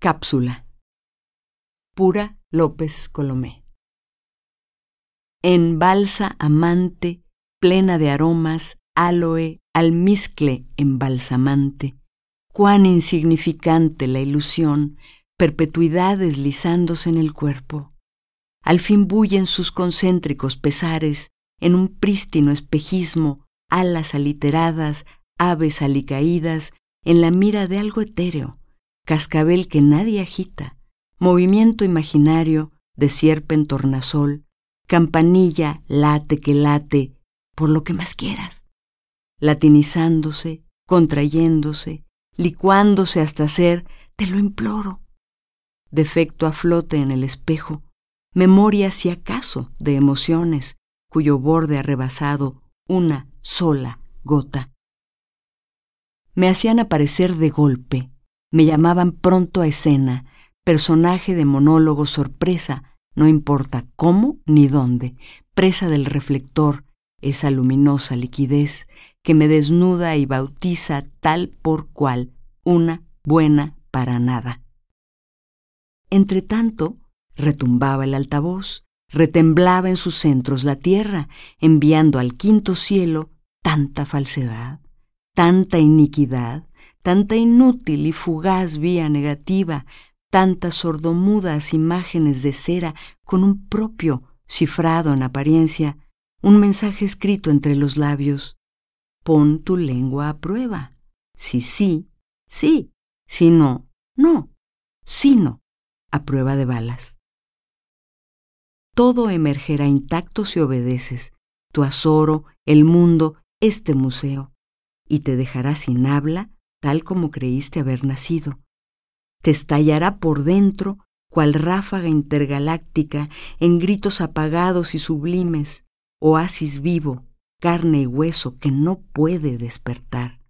Cápsula. Pura López Colomé. En balsa amante, plena de aromas, aloe, almizcle embalsamante, cuán insignificante la ilusión, perpetuidad deslizándose en el cuerpo. Al fin bullen sus concéntricos pesares en un prístino espejismo, alas aliteradas, aves alicaídas, en la mira de algo etéreo, cascabel que nadie agita, movimiento imaginario de sierpe en tornasol, campanilla late que late, por lo que más quieras, latinizándose, contrayéndose, licuándose hasta ser, te lo imploro. Defecto a flote en el espejo, memoria si acaso de emociones cuyo borde ha rebasado una sola gota. Me hacían aparecer de golpe, me llamaban pronto a escena, personaje de monólogo sorpresa, no importa cómo ni dónde, presa del reflector, esa luminosa liquidez que me desnuda y bautiza tal por cual, una buena para nada. Entretanto, retumbaba el altavoz, retemblaba en sus centros la tierra, enviando al quinto cielo tanta falsedad, tanta iniquidad, tanta inútil y fugaz vía negativa, tantas sordomudas imágenes de cera con un propio, cifrado en apariencia, un mensaje escrito entre los labios. Pon tu lengua a prueba. Si sí, sí. Si no, no. Si no, a prueba de balas. Todo emergerá intacto si obedeces, tu azoro, el mundo, este museo, y te dejará sin habla tal como creíste haber nacido. Te estallará por dentro cual ráfaga intergaláctica en gritos apagados y sublimes, oasis vivo, carne y hueso que no puede despertar.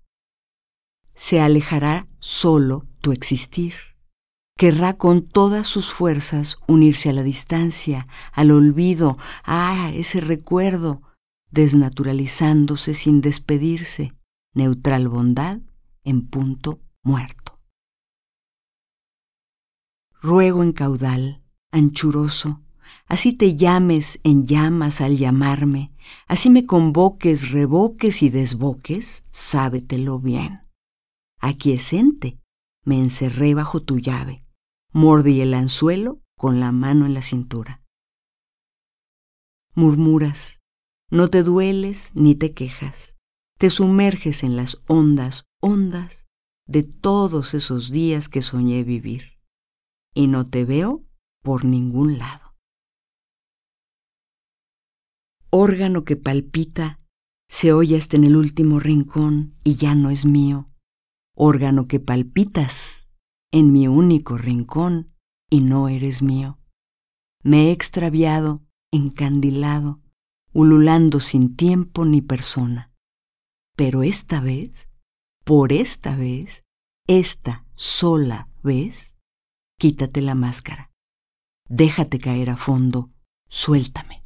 Se alejará solo tu existir. Querrá con todas sus fuerzas unirse a la distancia, al olvido, a ese recuerdo, desnaturalizándose sin despedirse, neutral bondad en punto muerto. Ruego en caudal, anchuroso, así te llames en llamas al llamarme, así me convoques, revoques y desboques, sábetelo bien. Aquiescente, me encerré bajo tu llave, mordí el anzuelo con la mano en la cintura. Murmuras, no te dueles ni te quejas, te sumerges en las ondas ondas de todos esos días que soñé vivir y no te veo por ningún lado. Órgano que palpita, se oye hasta en el último rincón y ya no es mío. Órgano que palpitas en mi único rincón y no eres mío. Me he extraviado, encandilado, ululando sin tiempo ni persona. Pero esta vez por esta vez, esta sola vez, quítate la máscara. Déjate caer a fondo, suéltame.